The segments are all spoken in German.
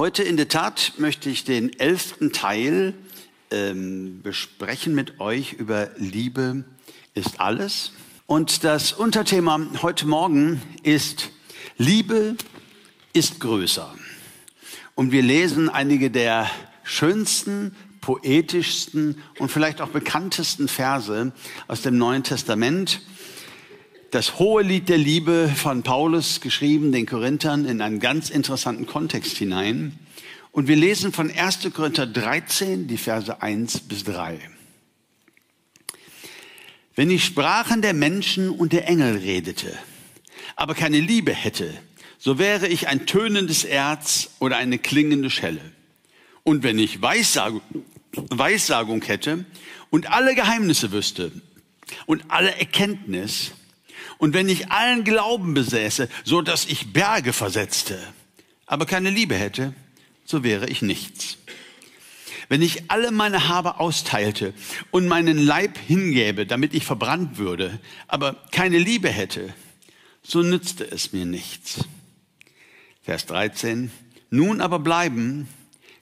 Heute in der Tat möchte ich den elften Teil ähm, besprechen mit euch über Liebe ist alles. Und das Unterthema heute Morgen ist Liebe ist größer. Und wir lesen einige der schönsten, poetischsten und vielleicht auch bekanntesten Verse aus dem Neuen Testament das hohe Lied der Liebe von Paulus geschrieben, den Korinthern, in einen ganz interessanten Kontext hinein. Und wir lesen von 1. Korinther 13, die Verse 1 bis 3. Wenn ich Sprachen der Menschen und der Engel redete, aber keine Liebe hätte, so wäre ich ein tönendes Erz oder eine klingende Schelle. Und wenn ich Weissagung, Weissagung hätte und alle Geheimnisse wüsste und alle Erkenntnis, und wenn ich allen Glauben besäße, so dass ich Berge versetzte, aber keine Liebe hätte, so wäre ich nichts. Wenn ich alle meine Habe austeilte und meinen Leib hingäbe, damit ich verbrannt würde, aber keine Liebe hätte, so nützte es mir nichts. Vers 13. Nun aber bleiben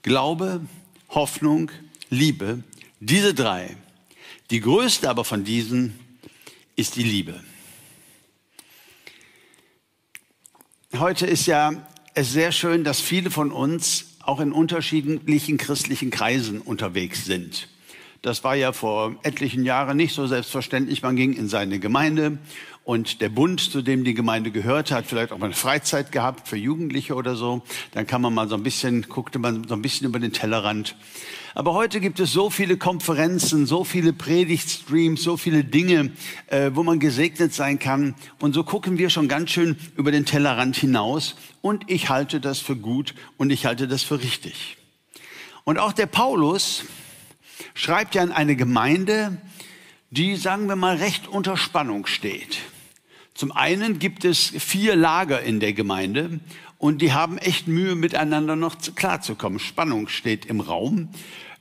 Glaube, Hoffnung, Liebe, diese drei. Die größte aber von diesen ist die Liebe. Heute ist ja es sehr schön, dass viele von uns auch in unterschiedlichen christlichen Kreisen unterwegs sind. Das war ja vor etlichen Jahren nicht so selbstverständlich. Man ging in seine Gemeinde und der Bund, zu dem die Gemeinde gehörte, hat vielleicht auch mal eine Freizeit gehabt für Jugendliche oder so. Dann kann man mal so ein bisschen, guckte man so ein bisschen über den Tellerrand. Aber heute gibt es so viele Konferenzen, so viele Predigtstreams, so viele Dinge, äh, wo man gesegnet sein kann. Und so gucken wir schon ganz schön über den Tellerrand hinaus. Und ich halte das für gut und ich halte das für richtig. Und auch der Paulus schreibt ja an eine Gemeinde, die, sagen wir mal, recht unter Spannung steht. Zum einen gibt es vier Lager in der Gemeinde und die haben echt Mühe, miteinander noch klarzukommen. Spannung steht im Raum.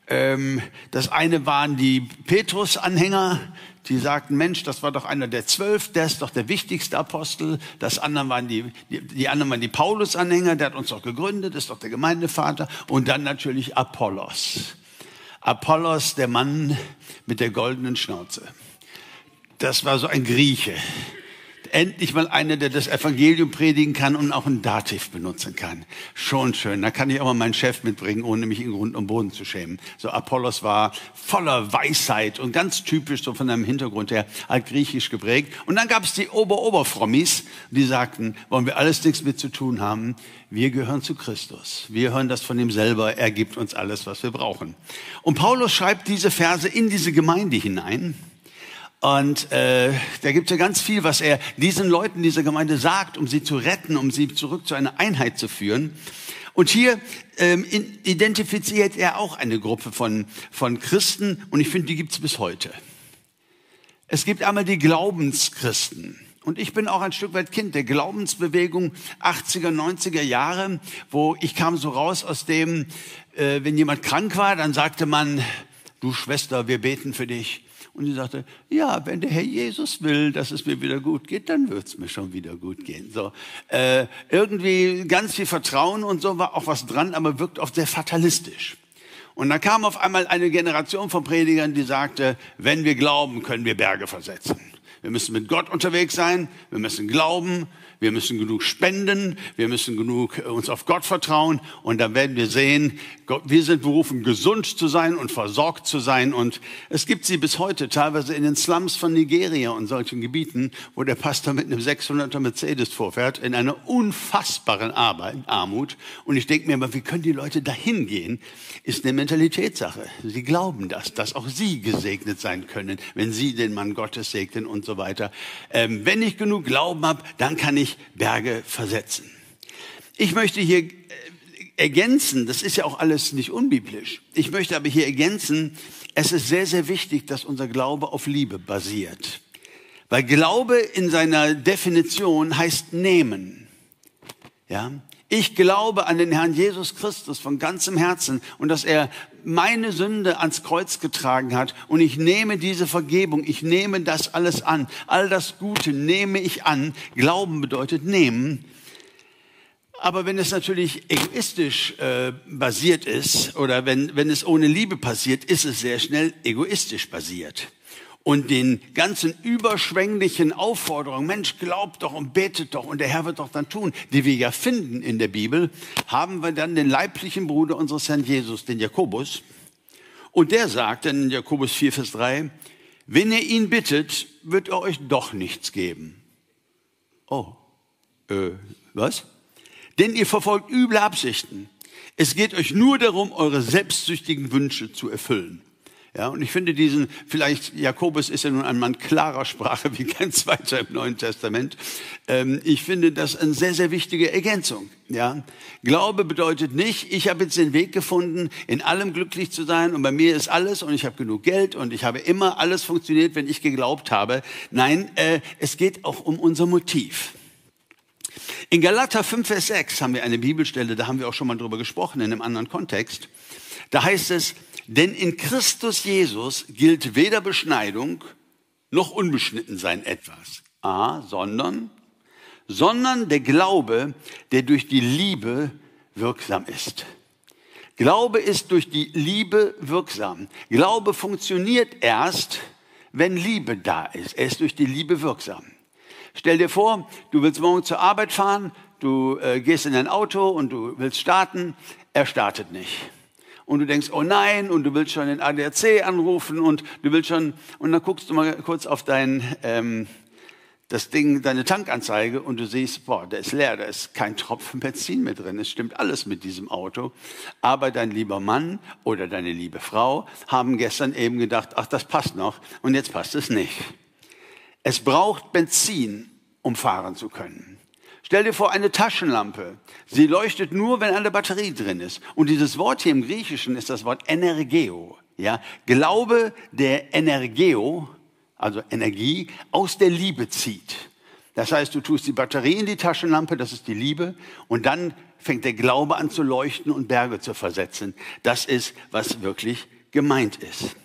Ähm, das eine waren die Petrus-Anhänger, die sagten, Mensch, das war doch einer der zwölf, der ist doch der wichtigste Apostel. Das andere waren die, die, die anderen waren die Paulus-Anhänger, der hat uns doch gegründet, ist doch der Gemeindevater. Und dann natürlich Apollos. Apollos, der Mann mit der goldenen Schnauze. Das war so ein Grieche endlich mal einer, der das Evangelium predigen kann und auch ein Dativ benutzen kann. Schon schön. Da kann ich auch mal meinen Chef mitbringen, ohne mich in Grund und Boden zu schämen. So Apollos war voller Weisheit und ganz typisch so von seinem Hintergrund her halt griechisch geprägt. Und dann gab es die Ober-Ober-Frommis, die sagten, wollen wir alles nichts mit zu tun haben. Wir gehören zu Christus. Wir hören das von ihm selber. Er gibt uns alles, was wir brauchen. Und Paulus schreibt diese Verse in diese Gemeinde hinein. Und äh, da gibt es ja ganz viel, was er diesen Leuten dieser Gemeinde sagt, um sie zu retten, um sie zurück zu einer Einheit zu führen. Und hier ähm, identifiziert er auch eine Gruppe von, von Christen und ich finde, die gibt es bis heute. Es gibt einmal die Glaubenschristen. Und ich bin auch ein Stück weit Kind der Glaubensbewegung 80er, 90er Jahre, wo ich kam so raus aus dem, äh, wenn jemand krank war, dann sagte man, du Schwester, wir beten für dich. Und sie sagte, ja, wenn der Herr Jesus will, dass es mir wieder gut geht, dann wird es mir schon wieder gut gehen. So, äh, irgendwie ganz viel Vertrauen und so war auch was dran, aber wirkt oft sehr fatalistisch. Und dann kam auf einmal eine Generation von Predigern, die sagte, wenn wir glauben, können wir Berge versetzen. Wir müssen mit Gott unterwegs sein, wir müssen glauben, wir müssen genug spenden, wir müssen genug äh, uns auf Gott vertrauen und dann werden wir sehen, wir sind berufen, gesund zu sein und versorgt zu sein und es gibt sie bis heute teilweise in den Slums von Nigeria und solchen Gebieten, wo der Pastor mit einem 600er Mercedes vorfährt, in einer unfassbaren Arbeit, Armut und ich denke mir immer, wie können die Leute dahin gehen? Ist eine Mentalitätssache. Sie glauben das, dass auch sie gesegnet sein können, wenn sie den Mann Gottes segnen und so weiter. Ähm, wenn ich genug Glauben habe, dann kann ich ich Berge versetzen. Ich möchte hier äh, ergänzen, das ist ja auch alles nicht unbiblisch, ich möchte aber hier ergänzen, es ist sehr, sehr wichtig, dass unser Glaube auf Liebe basiert. Weil Glaube in seiner Definition heißt nehmen. Ja? Ich glaube an den Herrn Jesus Christus von ganzem Herzen und dass er meine Sünde ans Kreuz getragen hat und ich nehme diese Vergebung, ich nehme das alles an, all das Gute nehme ich an. Glauben bedeutet nehmen. Aber wenn es natürlich egoistisch äh, basiert ist oder wenn, wenn es ohne Liebe passiert, ist es sehr schnell egoistisch basiert. Und den ganzen überschwänglichen Aufforderungen, Mensch, glaubt doch und betet doch und der Herr wird doch dann tun, die wir ja finden in der Bibel, haben wir dann den leiblichen Bruder unseres Herrn Jesus, den Jakobus. Und der sagt dann in Jakobus 4, Vers 3, wenn ihr ihn bittet, wird er euch doch nichts geben. Oh, äh, was? Denn ihr verfolgt üble Absichten. Es geht euch nur darum, eure selbstsüchtigen Wünsche zu erfüllen. Ja, und ich finde diesen, vielleicht Jakobus ist ja nun ein Mann klarer Sprache wie kein zweiter im Neuen Testament. Ähm, ich finde das eine sehr, sehr wichtige Ergänzung. Ja, Glaube bedeutet nicht, ich habe jetzt den Weg gefunden, in allem glücklich zu sein und bei mir ist alles und ich habe genug Geld und ich habe immer alles funktioniert, wenn ich geglaubt habe. Nein, äh, es geht auch um unser Motiv. In Galater 5, Vers 6 haben wir eine Bibelstelle, da haben wir auch schon mal drüber gesprochen in einem anderen Kontext. Da heißt es, denn in Christus Jesus gilt weder Beschneidung noch Unbeschnittensein etwas. Ah, sondern, sondern der Glaube, der durch die Liebe wirksam ist. Glaube ist durch die Liebe wirksam. Glaube funktioniert erst, wenn Liebe da ist. Er ist durch die Liebe wirksam. Stell dir vor, du willst morgen zur Arbeit fahren, du äh, gehst in dein Auto und du willst starten, er startet nicht. Und du denkst, oh nein, und du willst schon den ADAC anrufen und du willst schon, und dann guckst du mal kurz auf dein, ähm, das Ding, deine Tankanzeige und du siehst, boah, der ist leer, da ist kein Tropfen Benzin mehr drin. Es stimmt alles mit diesem Auto. Aber dein lieber Mann oder deine liebe Frau haben gestern eben gedacht, ach, das passt noch und jetzt passt es nicht. Es braucht Benzin, um fahren zu können. Stell dir vor, eine Taschenlampe. Sie leuchtet nur, wenn eine Batterie drin ist. Und dieses Wort hier im Griechischen ist das Wort Energeo. Ja, Glaube, der Energeo, also Energie, aus der Liebe zieht. Das heißt, du tust die Batterie in die Taschenlampe, das ist die Liebe, und dann fängt der Glaube an zu leuchten und Berge zu versetzen. Das ist, was wirklich gemeint ist.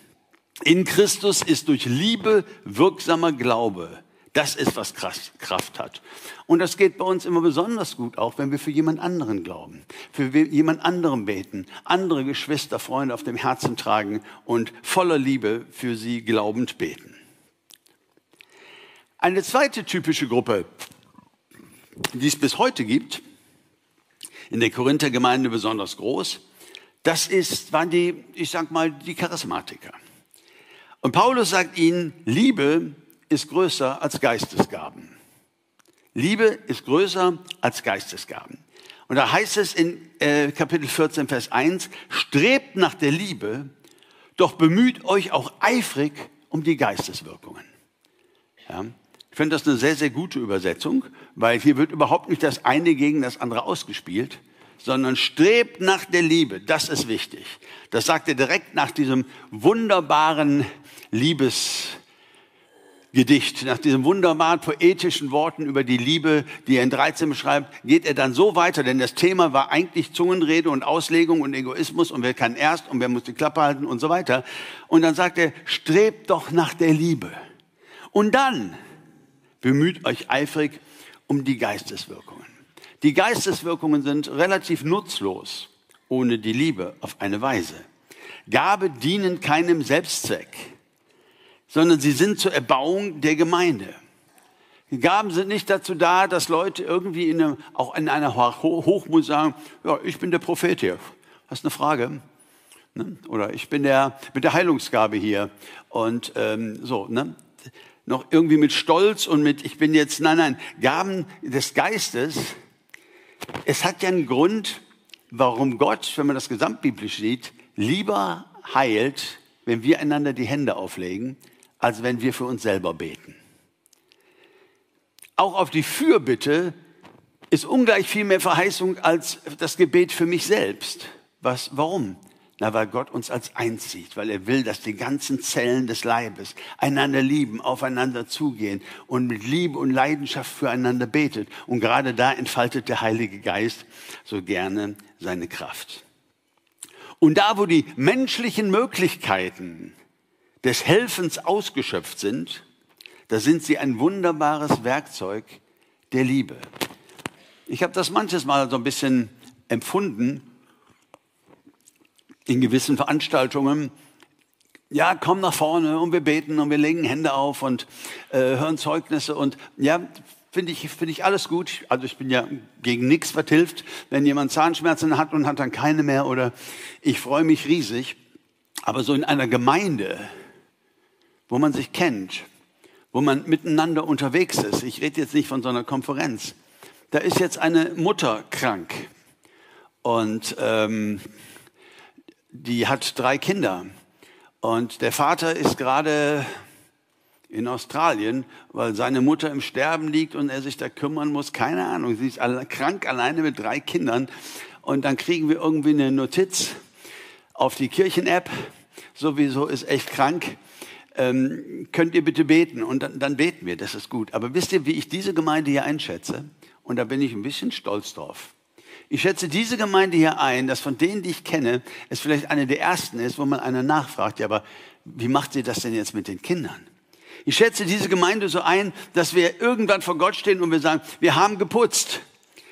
In Christus ist durch Liebe wirksamer Glaube. Das ist, was Kraft hat. Und das geht bei uns immer besonders gut, auch wenn wir für jemand anderen glauben, für jemand anderen beten, andere Geschwister, Freunde auf dem Herzen tragen und voller Liebe für sie glaubend beten. Eine zweite typische Gruppe, die es bis heute gibt, in der Korinthergemeinde besonders groß, das ist, waren die, ich sag mal, die Charismatiker. Und Paulus sagt ihnen, Liebe ist größer als Geistesgaben. Liebe ist größer als Geistesgaben. Und da heißt es in äh, Kapitel 14, Vers 1, strebt nach der Liebe, doch bemüht euch auch eifrig um die Geisteswirkungen. Ja? Ich finde das eine sehr, sehr gute Übersetzung, weil hier wird überhaupt nicht das eine gegen das andere ausgespielt, sondern strebt nach der Liebe. Das ist wichtig. Das sagt er direkt nach diesem wunderbaren Liebesgedicht, nach diesen wunderbaren poetischen Worten über die Liebe, die er in 13 beschreibt, geht er dann so weiter, denn das Thema war eigentlich Zungenrede und Auslegung und Egoismus und wer kann erst und wer muss die Klappe halten und so weiter. Und dann sagt er, strebt doch nach der Liebe. Und dann bemüht euch eifrig um die Geisteswirkungen. Die Geisteswirkungen sind relativ nutzlos ohne die Liebe auf eine Weise. Gabe dienen keinem Selbstzweck, sondern sie sind zur Erbauung der Gemeinde. Die Gaben sind nicht dazu da, dass Leute irgendwie in einem, auch in einer Hochmut sagen, ja, ich bin der Prophet hier. Hast eine Frage? Ne? Oder ich bin der mit der Heilungsgabe hier. Und ähm, so, ne? noch irgendwie mit Stolz und mit, ich bin jetzt, nein, nein, Gaben des Geistes es hat ja einen Grund, warum Gott, wenn man das gesamtbiblisch sieht, lieber heilt, wenn wir einander die Hände auflegen, als wenn wir für uns selber beten. Auch auf die Fürbitte ist ungleich viel mehr Verheißung als das Gebet für mich selbst. Was, warum? Na, weil Gott uns als eins sieht, weil er will, dass die ganzen Zellen des Leibes einander lieben, aufeinander zugehen und mit Liebe und Leidenschaft füreinander betet. Und gerade da entfaltet der Heilige Geist so gerne seine Kraft. Und da, wo die menschlichen Möglichkeiten des Helfens ausgeschöpft sind, da sind sie ein wunderbares Werkzeug der Liebe. Ich habe das manches Mal so ein bisschen empfunden in gewissen Veranstaltungen. Ja, komm nach vorne und wir beten und wir legen Hände auf und äh, hören Zeugnisse und ja, finde ich, finde ich alles gut. Also ich bin ja gegen nichts verhilft. Wenn jemand Zahnschmerzen hat und hat dann keine mehr oder ich freue mich riesig. Aber so in einer Gemeinde, wo man sich kennt, wo man miteinander unterwegs ist, ich rede jetzt nicht von so einer Konferenz, da ist jetzt eine Mutter krank und ähm, die hat drei Kinder und der Vater ist gerade in Australien, weil seine Mutter im Sterben liegt und er sich da kümmern muss. Keine Ahnung, sie ist krank alleine mit drei Kindern. Und dann kriegen wir irgendwie eine Notiz auf die Kirchen-App. Sowieso ist echt krank. Ähm, könnt ihr bitte beten? Und dann, dann beten wir, das ist gut. Aber wisst ihr, wie ich diese Gemeinde hier einschätze? Und da bin ich ein bisschen stolz drauf. Ich schätze diese Gemeinde hier ein, dass von denen, die ich kenne, es vielleicht eine der ersten ist, wo man einer nachfragt, ja, aber wie macht ihr das denn jetzt mit den Kindern? Ich schätze diese Gemeinde so ein, dass wir irgendwann vor Gott stehen und wir sagen, wir haben geputzt,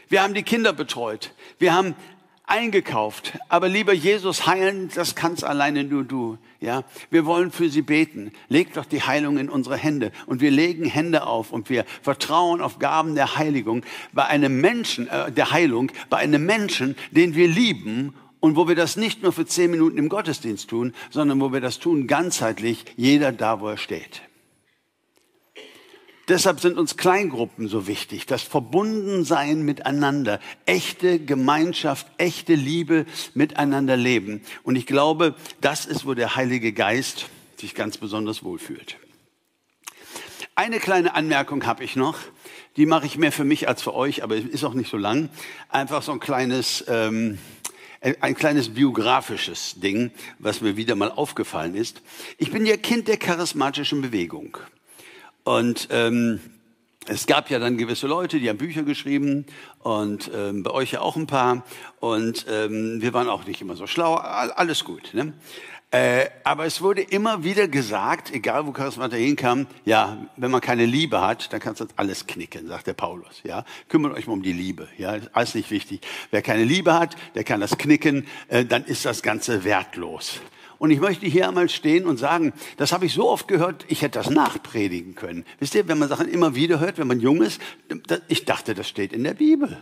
wir haben die Kinder betreut, wir haben eingekauft. Aber lieber Jesus, heilen, das kannst alleine nur du. Ja, wir wollen für sie beten. Leg doch die Heilung in unsere Hände und wir legen Hände auf und wir vertrauen auf Gaben der Heiligung bei einem Menschen, äh, der Heilung, bei einem Menschen, den wir lieben und wo wir das nicht nur für zehn Minuten im Gottesdienst tun, sondern wo wir das tun ganzheitlich, jeder da, wo er steht. Deshalb sind uns Kleingruppen so wichtig, das Verbundensein miteinander, echte Gemeinschaft, echte Liebe miteinander leben. Und ich glaube, das ist, wo der Heilige Geist sich ganz besonders wohlfühlt. Eine kleine Anmerkung habe ich noch, die mache ich mehr für mich als für euch, aber ist auch nicht so lang. Einfach so ein kleines, ähm, ein kleines biografisches Ding, was mir wieder mal aufgefallen ist. Ich bin ja Kind der charismatischen Bewegung. Und ähm, es gab ja dann gewisse Leute, die haben Bücher geschrieben und ähm, bei euch ja auch ein paar. Und ähm, wir waren auch nicht immer so schlau, alles gut. Ne? Äh, aber es wurde immer wieder gesagt, egal wo Charismata hinkam, ja, wenn man keine Liebe hat, dann kannst du alles knicken, sagt der Paulus. Ja, kümmert euch mal um die Liebe. Ja, ist alles nicht wichtig. Wer keine Liebe hat, der kann das knicken, äh, dann ist das Ganze wertlos. Und ich möchte hier einmal stehen und sagen, das habe ich so oft gehört, ich hätte das nachpredigen können. Wisst ihr, wenn man Sachen immer wieder hört, wenn man jung ist, ich dachte, das steht in der Bibel.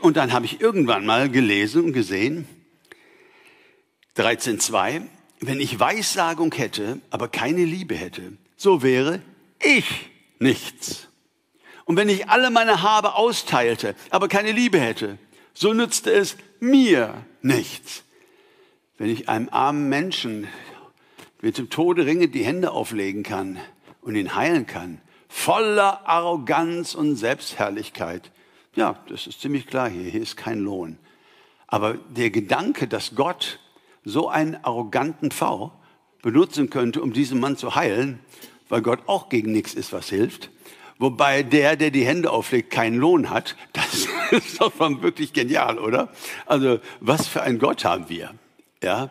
Und dann habe ich irgendwann mal gelesen und gesehen, 13.2, wenn ich Weissagung hätte, aber keine Liebe hätte, so wäre ich nichts. Und wenn ich alle meine Habe austeilte, aber keine Liebe hätte, so nützte es mir nichts. Wenn ich einem armen Menschen mit dem Tode ringend die Hände auflegen kann und ihn heilen kann, voller Arroganz und Selbstherrlichkeit, ja, das ist ziemlich klar hier, hier ist kein Lohn. Aber der Gedanke, dass Gott so einen arroganten V benutzen könnte, um diesen Mann zu heilen, weil Gott auch gegen nichts ist, was hilft, wobei der, der die Hände auflegt, keinen Lohn hat, das ist doch wirklich genial, oder? Also was für ein Gott haben wir? Ja,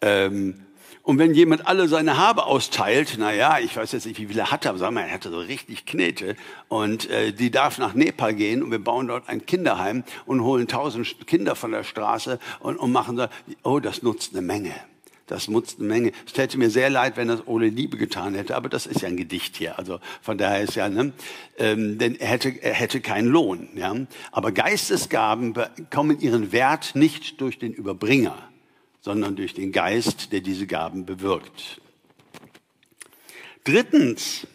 ähm, und wenn jemand alle seine Habe austeilt, na ja, ich weiß jetzt nicht, wie viel er hatte, aber sagen wir, er hatte so richtig Knete und äh, die darf nach Nepal gehen und wir bauen dort ein Kinderheim und holen tausend Kinder von der Straße und, und machen so, oh, das nutzt eine Menge. Das nutzt eine Menge. Es täte mir sehr leid, wenn das ohne Liebe getan hätte, aber das ist ja ein Gedicht hier. Also von daher ist ja, ne, ähm, denn er hätte, er hätte keinen Lohn. Ja? Aber Geistesgaben bekommen ihren Wert nicht durch den Überbringer sondern durch den Geist, der diese Gaben bewirkt. Drittens,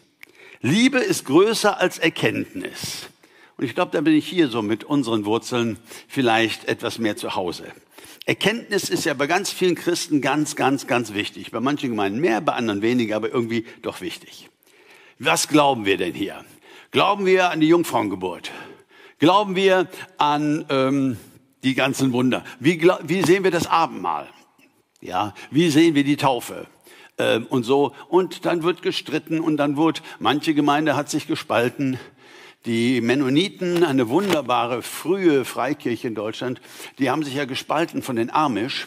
Liebe ist größer als Erkenntnis. Und ich glaube, da bin ich hier so mit unseren Wurzeln vielleicht etwas mehr zu Hause. Erkenntnis ist ja bei ganz vielen Christen ganz, ganz, ganz wichtig. Bei manchen Gemeinden mehr, bei anderen weniger, aber irgendwie doch wichtig. Was glauben wir denn hier? Glauben wir an die Jungfrauengeburt? Glauben wir an ähm, die ganzen Wunder. Wie, wie sehen wir das Abendmahl? Ja, wie sehen wir die Taufe? Ähm, und so. Und dann wird gestritten und dann wird, manche Gemeinde hat sich gespalten. Die Mennoniten, eine wunderbare frühe Freikirche in Deutschland, die haben sich ja gespalten von den Amish.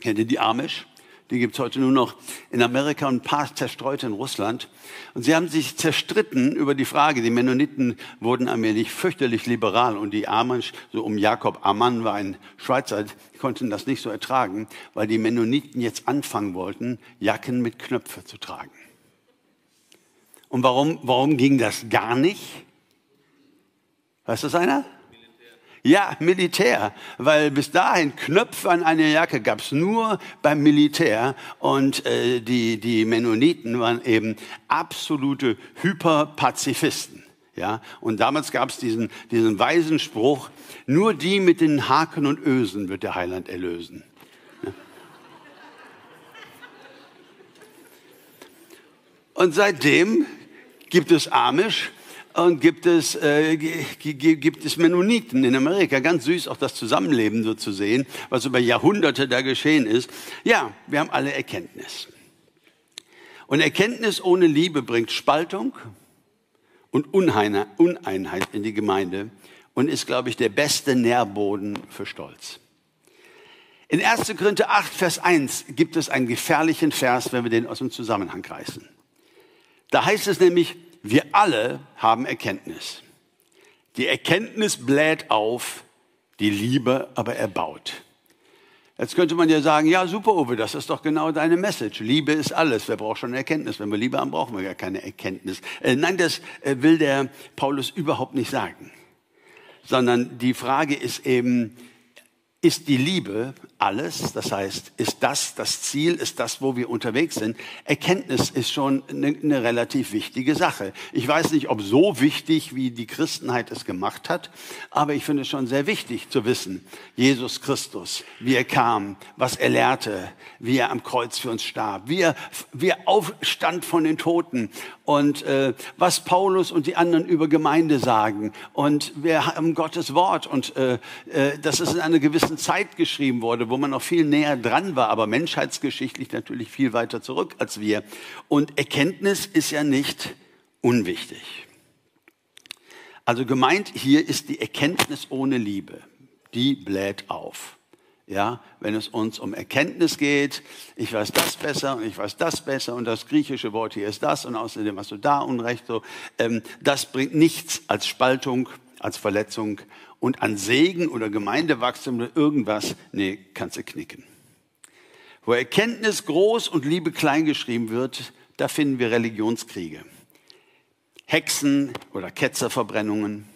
Kennt ihr die Amish? Die gibt es heute nur noch in Amerika und ein paar zerstreut in Russland. Und sie haben sich zerstritten über die Frage, die Mennoniten wurden allmählich fürchterlich liberal und die Amish, so um Jakob Ammann war ein Schweizer, konnten das nicht so ertragen, weil die Mennoniten jetzt anfangen wollten, Jacken mit Knöpfe zu tragen. Und warum, warum ging das gar nicht? Weiß das einer? Ja, Militär, weil bis dahin Knöpfe an einer Jacke gab's nur beim Militär und äh, die, die Mennoniten waren eben absolute Hyperpazifisten. Ja, und damals gab's diesen, diesen weisen Spruch, nur die mit den Haken und Ösen wird der Heiland erlösen. Und seitdem gibt es Amish, und gibt es, äh, gibt es Mennoniten in Amerika. Ganz süß, auch das Zusammenleben so zu sehen, was über Jahrhunderte da geschehen ist. Ja, wir haben alle Erkenntnis. Und Erkenntnis ohne Liebe bringt Spaltung und Uneinheit in die Gemeinde und ist, glaube ich, der beste Nährboden für Stolz. In 1. Korinther 8, Vers 1 gibt es einen gefährlichen Vers, wenn wir den aus dem Zusammenhang reißen. Da heißt es nämlich, wir alle haben Erkenntnis. Die Erkenntnis bläht auf, die Liebe aber erbaut. Jetzt könnte man ja sagen, ja super Uwe, das ist doch genau deine Message. Liebe ist alles. Wer braucht schon Erkenntnis? Wenn wir Liebe haben, brauchen wir gar keine Erkenntnis. Äh, nein, das äh, will der Paulus überhaupt nicht sagen. Sondern die Frage ist eben, ist die Liebe alles? Das heißt, ist das das Ziel? Ist das, wo wir unterwegs sind? Erkenntnis ist schon eine, eine, relativ wichtige Sache. Ich weiß nicht, ob so wichtig, wie die Christenheit es gemacht hat, aber ich finde es schon sehr wichtig zu wissen, Jesus Christus, wie er kam, was er lehrte, wie er am Kreuz für uns starb, wie er, wie er aufstand von den Toten und äh, was Paulus und die anderen über Gemeinde sagen. Und wir haben Gottes Wort und äh, äh, das ist in einer gewissen Zeit geschrieben wurde, wo man noch viel näher dran war, aber menschheitsgeschichtlich natürlich viel weiter zurück als wir. Und Erkenntnis ist ja nicht unwichtig. Also gemeint hier ist die Erkenntnis ohne Liebe. Die bläht auf. Ja, wenn es uns um Erkenntnis geht, ich weiß das besser und ich weiß das besser und das griechische Wort hier ist das und außerdem hast du da Unrecht, so, ähm, das bringt nichts als Spaltung, als Verletzung und an Segen oder Gemeindewachstum oder irgendwas, nee, kannst du knicken. Wo Erkenntnis groß und Liebe klein geschrieben wird, da finden wir Religionskriege. Hexen oder Ketzerverbrennungen,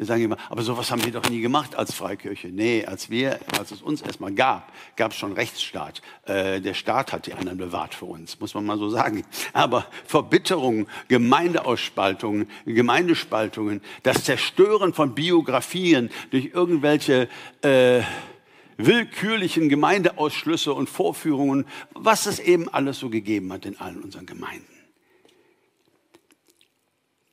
wir sagen immer, aber sowas haben wir doch nie gemacht als Freikirche. Nee, als wir, als es uns erstmal gab, gab es schon Rechtsstaat. Äh, der Staat hat die anderen bewahrt für uns, muss man mal so sagen. Aber Verbitterung, Gemeindeausspaltungen, Gemeindespaltungen, das Zerstören von Biografien durch irgendwelche äh, willkürlichen Gemeindeausschlüsse und Vorführungen, was es eben alles so gegeben hat in allen unseren Gemeinden.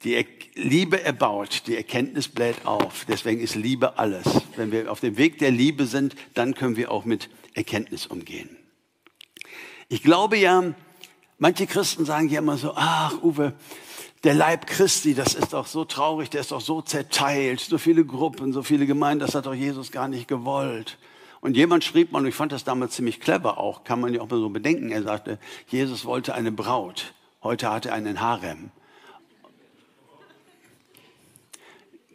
Die Liebe erbaut, die Erkenntnis bläht auf. Deswegen ist Liebe alles. Wenn wir auf dem Weg der Liebe sind, dann können wir auch mit Erkenntnis umgehen. Ich glaube ja, manche Christen sagen ja immer so, ach Uwe, der Leib Christi, das ist doch so traurig, der ist doch so zerteilt, so viele Gruppen, so viele Gemeinden, das hat doch Jesus gar nicht gewollt. Und jemand schrieb mal, und ich fand das damals ziemlich clever auch, kann man ja auch mal so bedenken, er sagte, Jesus wollte eine Braut, heute hat er einen Harem.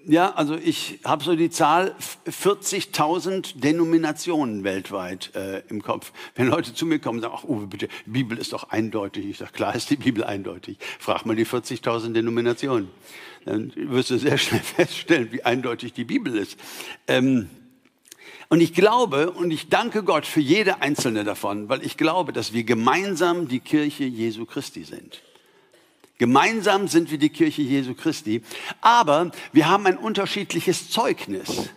Ja, also ich habe so die Zahl 40.000 Denominationen weltweit äh, im Kopf. Wenn Leute zu mir kommen und sagen, ach Uwe, bitte, Bibel ist doch eindeutig. Ich sage, klar ist die Bibel eindeutig. Frag mal die 40.000 Denominationen. Dann wirst du sehr schnell feststellen, wie eindeutig die Bibel ist. Ähm, und ich glaube und ich danke Gott für jede einzelne davon, weil ich glaube, dass wir gemeinsam die Kirche Jesu Christi sind. Gemeinsam sind wir die Kirche Jesu Christi, aber wir haben ein unterschiedliches Zeugnis.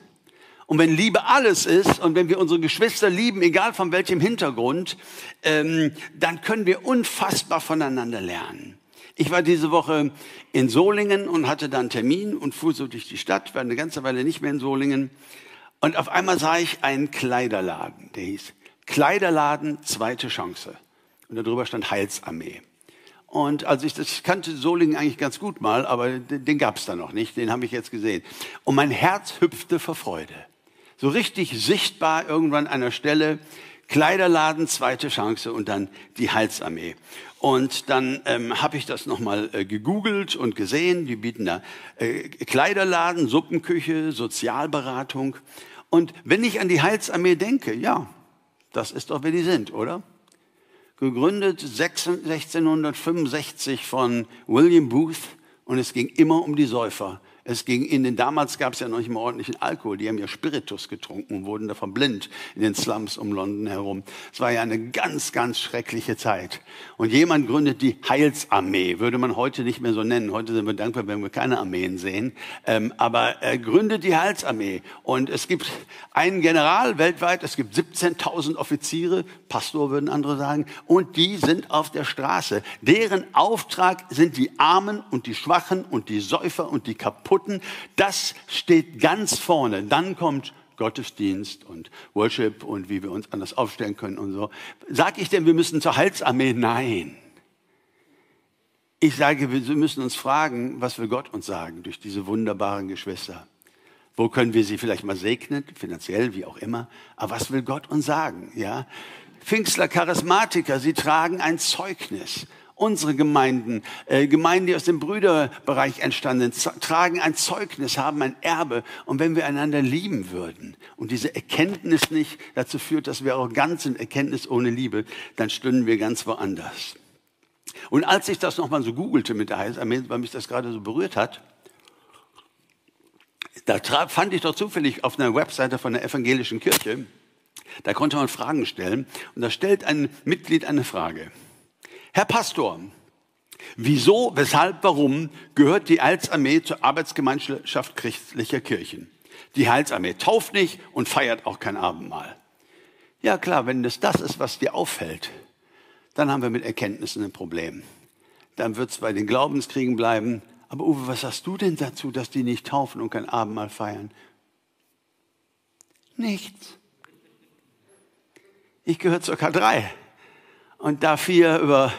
Und wenn Liebe alles ist und wenn wir unsere Geschwister lieben, egal von welchem Hintergrund, ähm, dann können wir unfassbar voneinander lernen. Ich war diese Woche in Solingen und hatte dann Termin und fuhr so durch die Stadt, war eine ganze Weile nicht mehr in Solingen. Und auf einmal sah ich einen Kleiderladen, der hieß Kleiderladen Zweite Chance. Und darüber stand Heilsarmee. Und als ich das kannte Solingen eigentlich ganz gut mal, aber den, den gab es da noch nicht, den habe ich jetzt gesehen. Und mein Herz hüpfte vor Freude. So richtig sichtbar irgendwann an einer Stelle Kleiderladen, zweite Chance und dann die Heilsarmee. Und dann ähm, habe ich das nochmal äh, gegoogelt und gesehen. Die bieten da äh, Kleiderladen, Suppenküche, Sozialberatung. Und wenn ich an die Heilsarmee denke, ja, das ist doch, wer die sind, oder? Gegründet 1665 von William Booth und es ging immer um die Säufer. Es ging ihnen, damals gab es ja noch nicht mal ordentlichen Alkohol, die haben ja Spiritus getrunken und wurden davon blind in den Slums um London herum. Es war ja eine ganz, ganz schreckliche Zeit. Und jemand gründet die Heilsarmee, würde man heute nicht mehr so nennen. Heute sind wir dankbar, wenn wir keine Armeen sehen. Ähm, aber er gründet die Heilsarmee. Und es gibt einen General weltweit, es gibt 17.000 Offiziere, Pastor würden andere sagen, und die sind auf der Straße. Deren Auftrag sind die Armen und die Schwachen und die Säufer und die Kaputten kaputten. Das steht ganz vorne. Dann kommt Gottesdienst und Worship und wie wir uns anders aufstellen können und so. Sag ich denn, wir müssen zur Heilsarmee? Nein. Ich sage, wir müssen uns fragen, was will Gott uns sagen durch diese wunderbaren Geschwister? Wo können wir sie vielleicht mal segnen, finanziell, wie auch immer? Aber was will Gott uns sagen? Ja? Pfingstler Charismatiker, sie tragen ein Zeugnis. Unsere Gemeinden, äh, Gemeinden, die aus dem Brüderbereich entstanden sind, tragen ein Zeugnis, haben ein Erbe. Und wenn wir einander lieben würden und diese Erkenntnis nicht dazu führt, dass wir arrogant sind, Erkenntnis ohne Liebe, dann stünden wir ganz woanders. Und als ich das nochmal so googelte mit der Heilsarmee, weil mich das gerade so berührt hat, da fand ich doch zufällig auf einer Webseite von der evangelischen Kirche, da konnte man Fragen stellen und da stellt ein Mitglied eine Frage. Herr Pastor, wieso, weshalb, warum gehört die Heilsarmee zur Arbeitsgemeinschaft christlicher Kirchen? Die Heilsarmee tauft nicht und feiert auch kein Abendmahl. Ja klar, wenn das das ist, was dir auffällt, dann haben wir mit Erkenntnissen ein Problem. Dann wird es bei den Glaubenskriegen bleiben. Aber Uwe, was sagst du denn dazu, dass die nicht taufen und kein Abendmahl feiern? Nichts. Ich gehöre zur K3. Und da wir über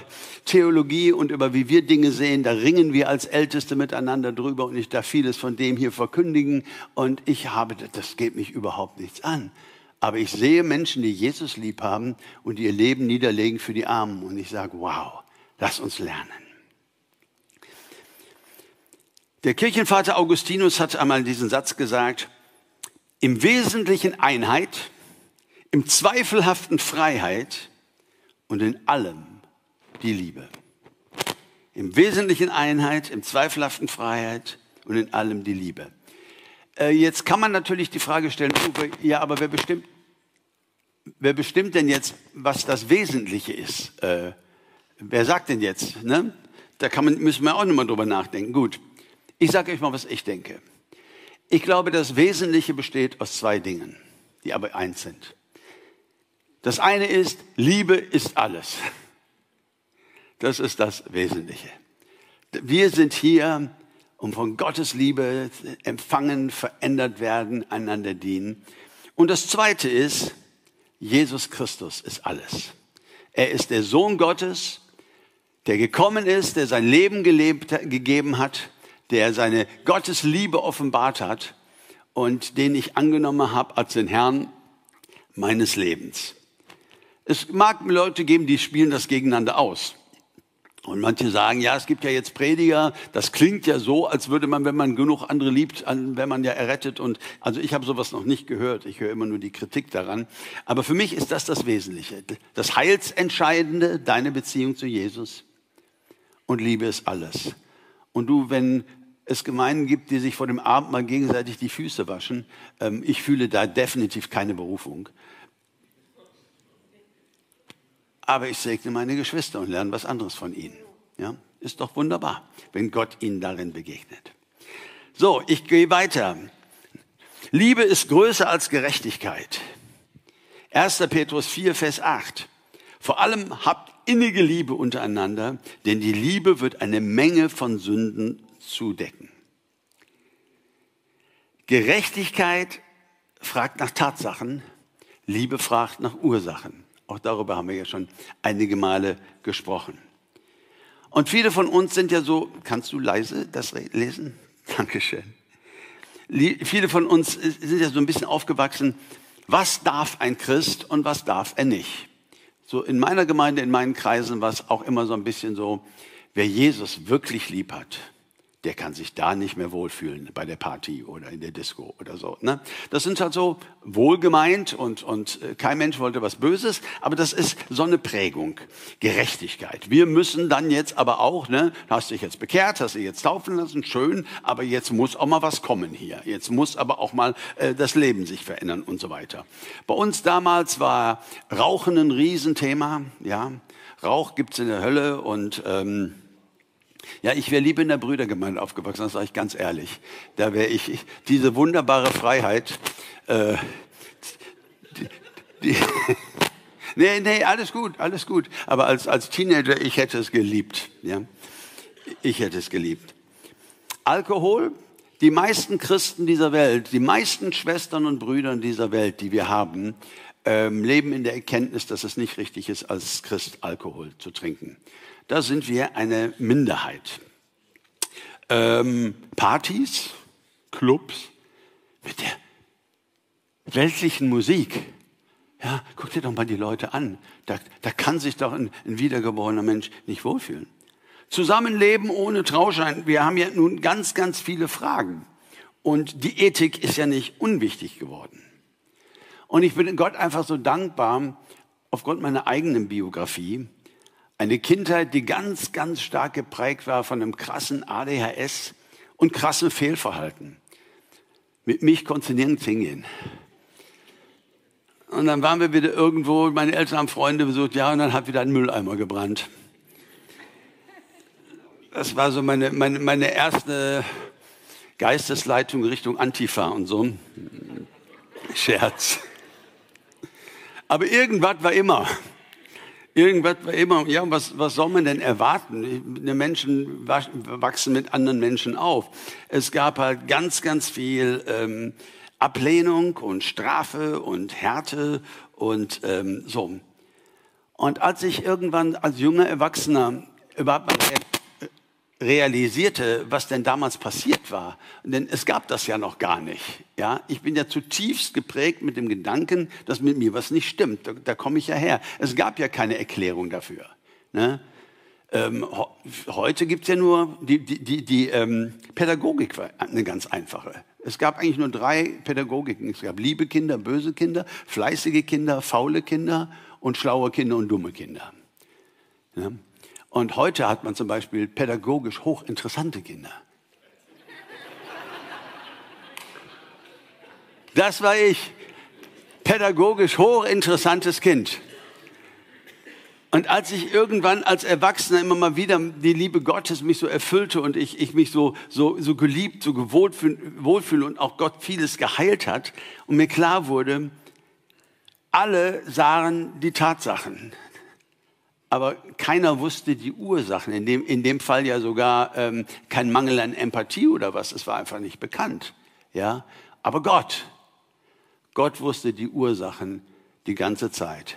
Theologie und über wie wir Dinge sehen, da ringen wir als Älteste miteinander drüber und ich darf vieles von dem hier verkündigen und ich habe, das geht mich überhaupt nichts an. Aber ich sehe Menschen, die Jesus lieb haben und ihr Leben niederlegen für die Armen und ich sage, wow, lass uns lernen. Der Kirchenvater Augustinus hat einmal diesen Satz gesagt, im Wesentlichen Einheit, im zweifelhaften Freiheit, und in allem die Liebe. Im Wesentlichen Einheit, im zweifelhaften Freiheit und in allem die Liebe. Äh, jetzt kann man natürlich die Frage stellen, ja, aber wer bestimmt, wer bestimmt denn jetzt, was das Wesentliche ist? Äh, wer sagt denn jetzt? Ne? Da kann man, müssen wir auch nochmal drüber nachdenken. Gut, ich sage euch mal, was ich denke. Ich glaube, das Wesentliche besteht aus zwei Dingen, die aber eins sind. Das eine ist, Liebe ist alles. Das ist das Wesentliche. Wir sind hier, um von Gottes Liebe empfangen, verändert werden, einander dienen. Und das Zweite ist, Jesus Christus ist alles. Er ist der Sohn Gottes, der gekommen ist, der sein Leben gelebt, gegeben hat, der seine Gottesliebe offenbart hat und den ich angenommen habe als den Herrn meines Lebens. Es mag Leute geben, die spielen das gegeneinander aus. Und manche sagen, ja, es gibt ja jetzt Prediger, das klingt ja so, als würde man, wenn man genug andere liebt, wenn man ja errettet. Und also ich habe sowas noch nicht gehört. Ich höre immer nur die Kritik daran. Aber für mich ist das das Wesentliche. Das Heilsentscheidende, deine Beziehung zu Jesus. Und Liebe ist alles. Und du, wenn es Gemeinden gibt, die sich vor dem Abend mal gegenseitig die Füße waschen, ähm, ich fühle da definitiv keine Berufung aber ich segne meine Geschwister und lerne was anderes von ihnen. Ja, ist doch wunderbar, wenn Gott ihnen darin begegnet. So, ich gehe weiter. Liebe ist größer als Gerechtigkeit. 1. Petrus 4, Vers 8. Vor allem habt innige Liebe untereinander, denn die Liebe wird eine Menge von Sünden zudecken. Gerechtigkeit fragt nach Tatsachen, Liebe fragt nach Ursachen. Auch darüber haben wir ja schon einige Male gesprochen. Und viele von uns sind ja so, kannst du leise das lesen? Dankeschön. Viele von uns sind ja so ein bisschen aufgewachsen was darf ein Christ und was darf er nicht. So in meiner Gemeinde, in meinen Kreisen war es auch immer so ein bisschen so, wer Jesus wirklich lieb hat, der kann sich da nicht mehr wohlfühlen bei der Party oder in der Disco oder so. Ne? Das sind halt so wohlgemeint und, und äh, kein Mensch wollte was Böses, aber das ist so eine Prägung, Gerechtigkeit. Wir müssen dann jetzt aber auch, ne, hast dich jetzt bekehrt, hast dich jetzt taufen lassen, schön, aber jetzt muss auch mal was kommen hier. Jetzt muss aber auch mal äh, das Leben sich verändern und so weiter. Bei uns damals war Rauchen ein Riesenthema. Ja, Rauch gibt's in der Hölle und ähm, ja, ich wäre lieber in der Brüdergemeinde aufgewachsen, das sage ich ganz ehrlich. Da wäre ich, ich, diese wunderbare Freiheit, äh, die, die nee, nee, alles gut, alles gut. Aber als, als Teenager, ich hätte es geliebt. Ja? Ich hätte es geliebt. Alkohol, die meisten Christen dieser Welt, die meisten Schwestern und Brüder dieser Welt, die wir haben, ähm, leben in der Erkenntnis, dass es nicht richtig ist, als Christ Alkohol zu trinken da sind wir eine Minderheit. Ähm, Partys, Clubs mit der weltlichen Musik. Ja, guck dir doch mal die Leute an. Da, da kann sich doch ein, ein wiedergeborener Mensch nicht wohlfühlen. Zusammenleben ohne Trauschein. Wir haben ja nun ganz, ganz viele Fragen. Und die Ethik ist ja nicht unwichtig geworden. Und ich bin Gott einfach so dankbar, aufgrund meiner eigenen Biografie, eine Kindheit, die ganz, ganz stark geprägt war von einem krassen ADHS und krassen Fehlverhalten. Mit mich konnte nirgends hingehen. Und dann waren wir wieder irgendwo, meine Eltern haben Freunde besucht, ja, und dann hat wieder ein Mülleimer gebrannt. Das war so meine, meine, meine erste Geistesleitung Richtung Antifa und so. Scherz. Aber irgendwas war immer. Irgendwas immer, ja, was, was soll man denn erwarten? Die Menschen wachsen mit anderen Menschen auf. Es gab halt ganz, ganz viel ähm, Ablehnung und Strafe und Härte und ähm, so. Und als ich irgendwann als junger Erwachsener überhaupt mal realisierte, was denn damals passiert war. Denn es gab das ja noch gar nicht. Ja, ich bin ja zutiefst geprägt mit dem Gedanken, dass mit mir was nicht stimmt. Da, da komme ich ja her. Es gab ja keine Erklärung dafür. Ne? Ähm, heute gibt's ja nur die, die, die, die ähm, Pädagogik war eine ganz einfache. Es gab eigentlich nur drei Pädagogiken. Es gab liebe Kinder, böse Kinder, fleißige Kinder, faule Kinder und schlaue Kinder und dumme Kinder. Ja? Und heute hat man zum Beispiel pädagogisch hochinteressante Kinder. Das war ich. Pädagogisch hochinteressantes Kind. Und als ich irgendwann als Erwachsener immer mal wieder die Liebe Gottes mich so erfüllte und ich, ich mich so, so, so geliebt, so wohlfühle und auch Gott vieles geheilt hat und mir klar wurde, alle sahen die Tatsachen aber keiner wusste die Ursachen. In dem, in dem Fall ja sogar ähm, kein Mangel an Empathie oder was. Es war einfach nicht bekannt. Ja, aber Gott, Gott wusste die Ursachen die ganze Zeit.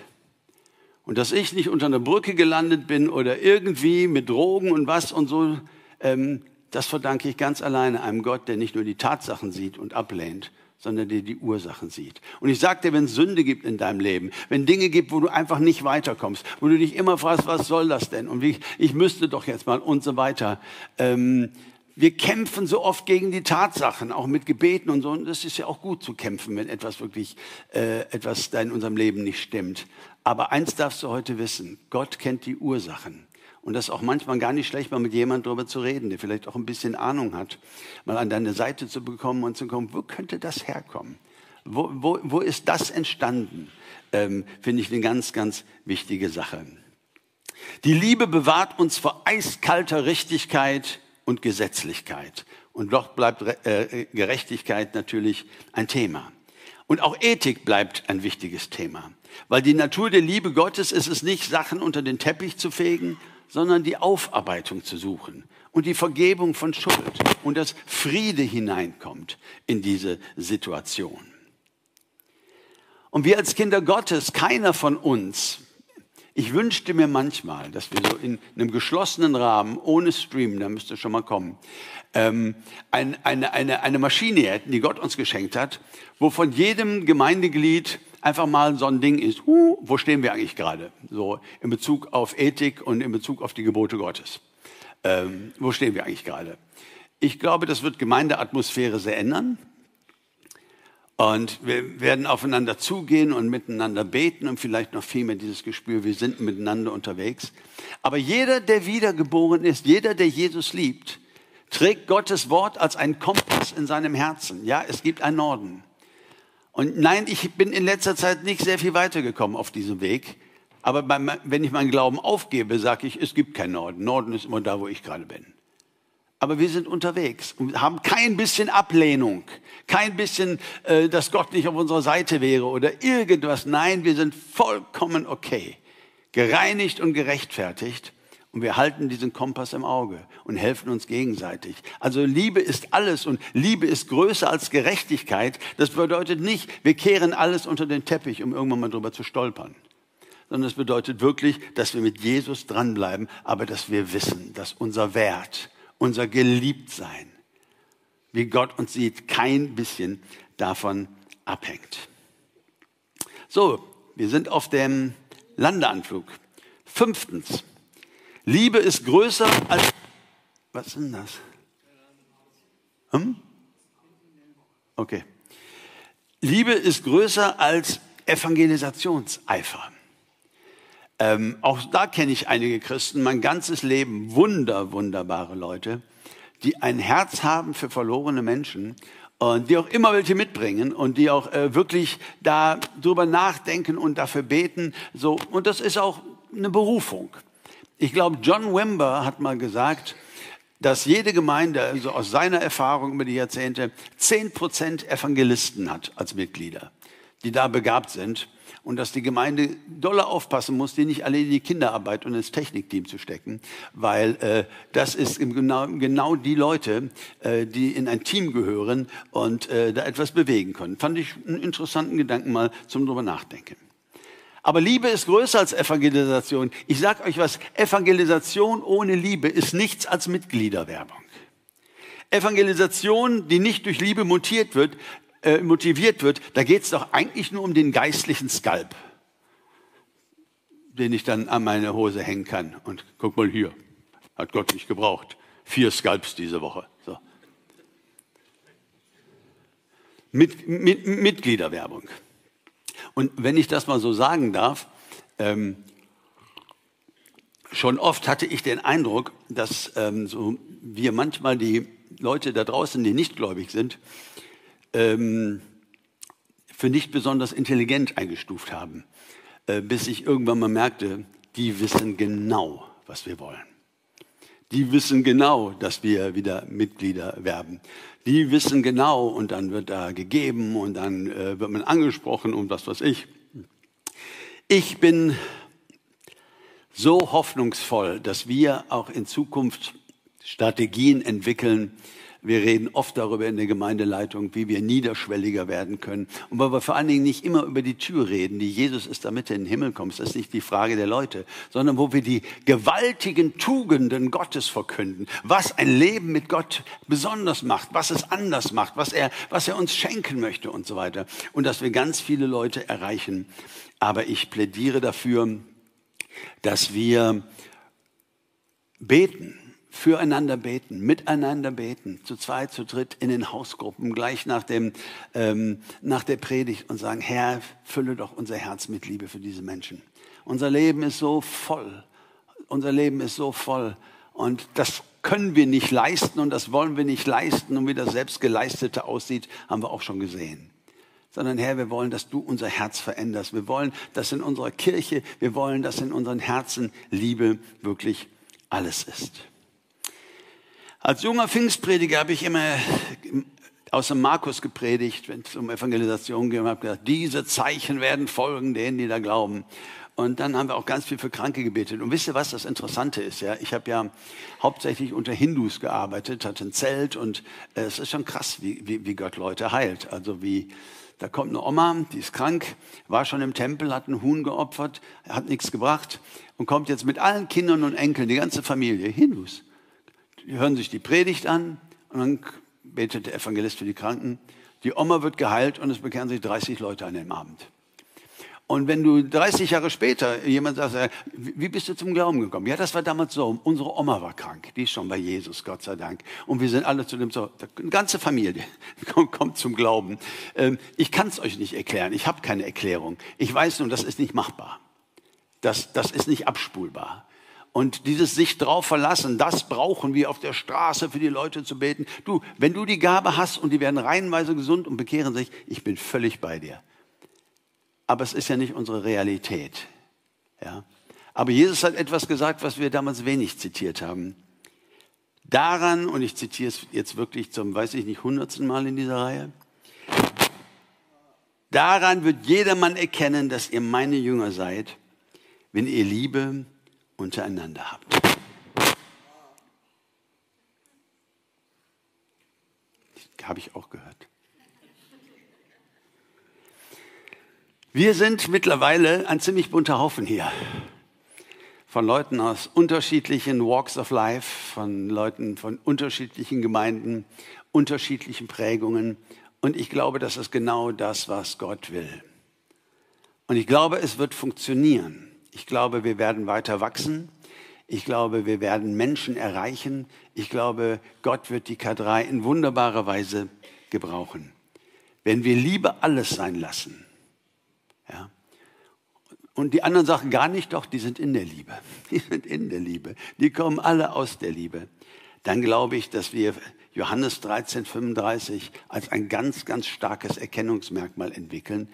Und dass ich nicht unter einer Brücke gelandet bin oder irgendwie mit Drogen und was und so, ähm, das verdanke ich ganz alleine einem Gott, der nicht nur die Tatsachen sieht und ablehnt, sondern der die Ursachen sieht. Und ich sage dir, wenn es Sünde gibt in deinem Leben, wenn Dinge gibt, wo du einfach nicht weiterkommst, wo du dich immer fragst, was soll das denn? Und wie, ich müsste doch jetzt mal und so weiter. Ähm, wir kämpfen so oft gegen die Tatsachen, auch mit Gebeten und so. Und das ist ja auch gut zu kämpfen, wenn etwas wirklich, äh, etwas da in unserem Leben nicht stimmt. Aber eins darfst du heute wissen, Gott kennt die Ursachen. Und das ist auch manchmal gar nicht schlecht, mal mit jemandem darüber zu reden, der vielleicht auch ein bisschen Ahnung hat, mal an deine Seite zu bekommen und zu kommen, wo könnte das herkommen? Wo, wo, wo ist das entstanden? Ähm, Finde ich eine ganz, ganz wichtige Sache. Die Liebe bewahrt uns vor eiskalter Richtigkeit und Gesetzlichkeit. Und doch bleibt äh, Gerechtigkeit natürlich ein Thema. Und auch Ethik bleibt ein wichtiges Thema. Weil die Natur der Liebe Gottes ist es nicht, Sachen unter den Teppich zu fegen, sondern die Aufarbeitung zu suchen und die Vergebung von Schuld und dass Friede hineinkommt in diese Situation. Und wir als Kinder Gottes, keiner von uns Ich wünschte mir manchmal, dass wir so in einem geschlossenen Rahmen, ohne Stream, da müsste schon mal kommen, ähm, ein, eine, eine, eine Maschine hätten, die Gott uns geschenkt hat, wo von jedem Gemeindeglied einfach mal so ein Ding ist, huh, wo stehen wir eigentlich gerade? So in Bezug auf Ethik und in Bezug auf die Gebote Gottes. Ähm, wo stehen wir eigentlich gerade? Ich glaube, das wird Gemeindeatmosphäre sehr ändern. Und wir werden aufeinander zugehen und miteinander beten und vielleicht noch viel mehr dieses Gespür, wir sind miteinander unterwegs. Aber jeder, der wiedergeboren ist, jeder, der Jesus liebt, trägt Gottes Wort als ein Kompass in seinem Herzen. Ja, es gibt einen Norden. Und nein, ich bin in letzter Zeit nicht sehr viel weitergekommen auf diesem Weg. Aber beim, wenn ich meinen Glauben aufgebe, sage ich, es gibt keinen Norden. Norden ist immer da, wo ich gerade bin. Aber wir sind unterwegs und haben kein bisschen Ablehnung, kein bisschen, äh, dass Gott nicht auf unserer Seite wäre oder irgendwas. Nein, wir sind vollkommen okay, gereinigt und gerechtfertigt. Und wir halten diesen Kompass im Auge und helfen uns gegenseitig. Also Liebe ist alles und Liebe ist größer als Gerechtigkeit. Das bedeutet nicht, wir kehren alles unter den Teppich, um irgendwann mal drüber zu stolpern. Sondern es bedeutet wirklich, dass wir mit Jesus dranbleiben, aber dass wir wissen, dass unser Wert, unser Geliebtsein, wie Gott uns sieht, kein bisschen davon abhängt. So, wir sind auf dem Landeanflug. Fünftens, Liebe ist größer als. Was ist denn das? Hm? Okay. Liebe ist größer als Evangelisationseifer. Ähm, auch da kenne ich einige Christen, mein ganzes Leben, wunder, wunderbare Leute, die ein Herz haben für verlorene Menschen und die auch immer welche mitbringen und die auch äh, wirklich da drüber nachdenken und dafür beten. So und das ist auch eine Berufung. Ich glaube, John Wimber hat mal gesagt, dass jede Gemeinde, also aus seiner Erfahrung über die Jahrzehnte, zehn Prozent Evangelisten hat als Mitglieder, die da begabt sind und dass die Gemeinde doller aufpassen muss, die nicht alle in die Kinderarbeit und ins Technikteam zu stecken, weil äh, das ist genau, genau die Leute, äh, die in ein Team gehören und äh, da etwas bewegen können. Fand ich einen interessanten Gedanken mal zum drüber nachdenken. Aber Liebe ist größer als Evangelisation. Ich sage euch was, Evangelisation ohne Liebe ist nichts als Mitgliederwerbung. Evangelisation, die nicht durch Liebe motiviert wird, äh, motiviert wird, da geht es doch eigentlich nur um den geistlichen Skalp, den ich dann an meine Hose hängen kann. Und guck mal hier, hat Gott nicht gebraucht. Vier Skalps diese Woche. So. Mit, mit, Mitgliederwerbung. Und wenn ich das mal so sagen darf, ähm, schon oft hatte ich den Eindruck, dass ähm, so wir manchmal die Leute da draußen, die nicht gläubig sind, ähm, für nicht besonders intelligent eingestuft haben, äh, bis ich irgendwann mal merkte, die wissen genau, was wir wollen. Die wissen genau, dass wir wieder Mitglieder werben die wissen genau und dann wird da gegeben und dann äh, wird man angesprochen und was weiß ich. Ich bin so hoffnungsvoll, dass wir auch in Zukunft Strategien entwickeln, wir reden oft darüber in der Gemeindeleitung, wie wir niederschwelliger werden können. Und weil wir vor allen Dingen nicht immer über die Tür reden, die Jesus ist, damit du in den Himmel kommst. Das ist nicht die Frage der Leute, sondern wo wir die gewaltigen Tugenden Gottes verkünden. Was ein Leben mit Gott besonders macht, was es anders macht, was er, was er uns schenken möchte und so weiter. Und dass wir ganz viele Leute erreichen. Aber ich plädiere dafür, dass wir beten füreinander beten, miteinander beten, zu zweit, zu dritt in den Hausgruppen, gleich nach, dem, ähm, nach der Predigt und sagen, Herr, fülle doch unser Herz mit Liebe für diese Menschen. Unser Leben ist so voll, unser Leben ist so voll und das können wir nicht leisten und das wollen wir nicht leisten und wie das Selbstgeleistete aussieht, haben wir auch schon gesehen sondern Herr, wir wollen, dass du unser Herz veränderst. Wir wollen, dass in unserer Kirche, wir wollen, dass in unseren Herzen Liebe wirklich alles ist. Als junger Pfingstprediger habe ich immer aus dem Markus gepredigt, wenn es um Evangelisation ging, habe gesagt, diese Zeichen werden folgen denen, die da glauben. Und dann haben wir auch ganz viel für Kranke gebetet. Und wisst ihr, was das Interessante ist? Ja, ich habe ja hauptsächlich unter Hindus gearbeitet, hatte ein Zelt und äh, es ist schon krass, wie, wie, wie Gott Leute heilt. Also wie Da kommt eine Oma, die ist krank, war schon im Tempel, hat einen Huhn geopfert, hat nichts gebracht und kommt jetzt mit allen Kindern und Enkeln, die ganze Familie, Hindus. Die hören sich die Predigt an und dann betet der Evangelist für die Kranken. Die Oma wird geheilt und es bekehren sich 30 Leute an dem Abend. Und wenn du 30 Jahre später jemand sagt, äh, wie bist du zum Glauben gekommen? Ja, das war damals so. Unsere Oma war krank. Die ist schon bei Jesus, Gott sei Dank. Und wir sind alle zu dem so, eine ganze Familie kommt zum Glauben. Ähm, ich kann es euch nicht erklären. Ich habe keine Erklärung. Ich weiß nur, das ist nicht machbar. Das, das ist nicht abspulbar. Und dieses sich drauf verlassen, das brauchen wir auf der Straße für die Leute zu beten. Du, wenn du die Gabe hast und die werden reihenweise gesund und bekehren sich, ich bin völlig bei dir aber es ist ja nicht unsere Realität. Ja? Aber Jesus hat etwas gesagt, was wir damals wenig zitiert haben. Daran, und ich zitiere es jetzt wirklich zum, weiß ich nicht, hundertsten Mal in dieser Reihe, daran wird jedermann erkennen, dass ihr meine Jünger seid, wenn ihr Liebe untereinander habt. Habe ich auch gehört. Wir sind mittlerweile ein ziemlich bunter Haufen hier. Von Leuten aus unterschiedlichen Walks of Life, von Leuten von unterschiedlichen Gemeinden, unterschiedlichen Prägungen. Und ich glaube, das ist genau das, was Gott will. Und ich glaube, es wird funktionieren. Ich glaube, wir werden weiter wachsen. Ich glaube, wir werden Menschen erreichen. Ich glaube, Gott wird die K3 in wunderbarer Weise gebrauchen. Wenn wir Liebe alles sein lassen, ja. Und die anderen sagen gar nicht, doch, die sind in der Liebe. Die sind in der Liebe. Die kommen alle aus der Liebe. Dann glaube ich, dass wir Johannes 13, 35 als ein ganz, ganz starkes Erkennungsmerkmal entwickeln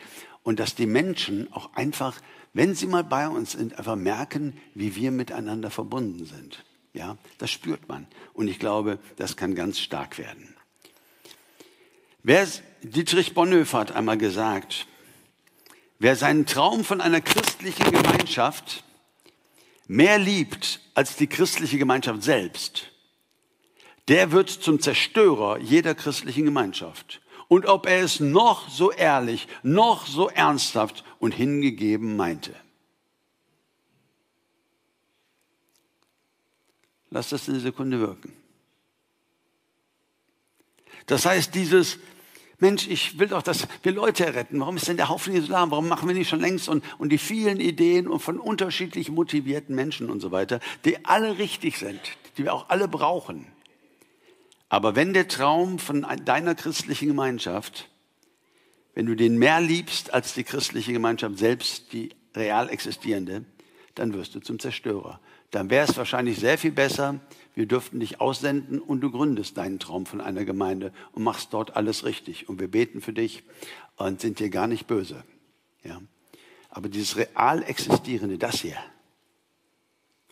und dass die Menschen auch einfach, wenn sie mal bei uns sind, einfach merken, wie wir miteinander verbunden sind. Ja, das spürt man. Und ich glaube, das kann ganz stark werden. Wer, Dietrich Bonhoeffer hat einmal gesagt, Wer seinen Traum von einer christlichen Gemeinschaft mehr liebt als die christliche Gemeinschaft selbst, der wird zum Zerstörer jeder christlichen Gemeinschaft. Und ob er es noch so ehrlich, noch so ernsthaft und hingegeben meinte. Lass das eine Sekunde wirken. Das heißt, dieses Mensch, ich will doch, dass wir Leute retten. Warum ist denn der Haufen lahm? Warum machen wir nicht schon längst? Und, und die vielen Ideen und von unterschiedlich motivierten Menschen und so weiter, die alle richtig sind, die wir auch alle brauchen. Aber wenn der Traum von deiner christlichen Gemeinschaft, wenn du den mehr liebst als die christliche Gemeinschaft selbst, die real existierende, dann wirst du zum Zerstörer. Dann wäre es wahrscheinlich sehr viel besser, wir dürften dich aussenden und du gründest deinen Traum von einer Gemeinde und machst dort alles richtig. Und wir beten für dich und sind dir gar nicht böse. Ja. Aber dieses real existierende, das hier,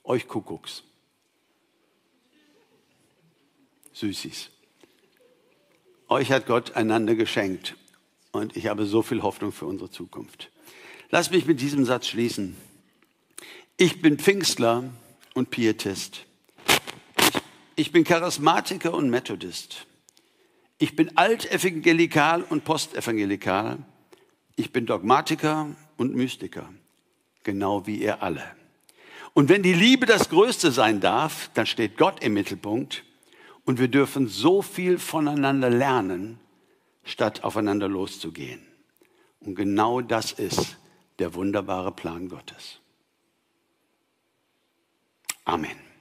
euch Kuckucks, Süßis, euch hat Gott einander geschenkt und ich habe so viel Hoffnung für unsere Zukunft. Lass mich mit diesem Satz schließen. Ich bin Pfingstler und Pietist. Ich bin Charismatiker und Methodist. Ich bin altevangelikal und postevangelikal. Ich bin Dogmatiker und Mystiker. Genau wie ihr alle. Und wenn die Liebe das Größte sein darf, dann steht Gott im Mittelpunkt und wir dürfen so viel voneinander lernen, statt aufeinander loszugehen. Und genau das ist der wunderbare Plan Gottes. Amen.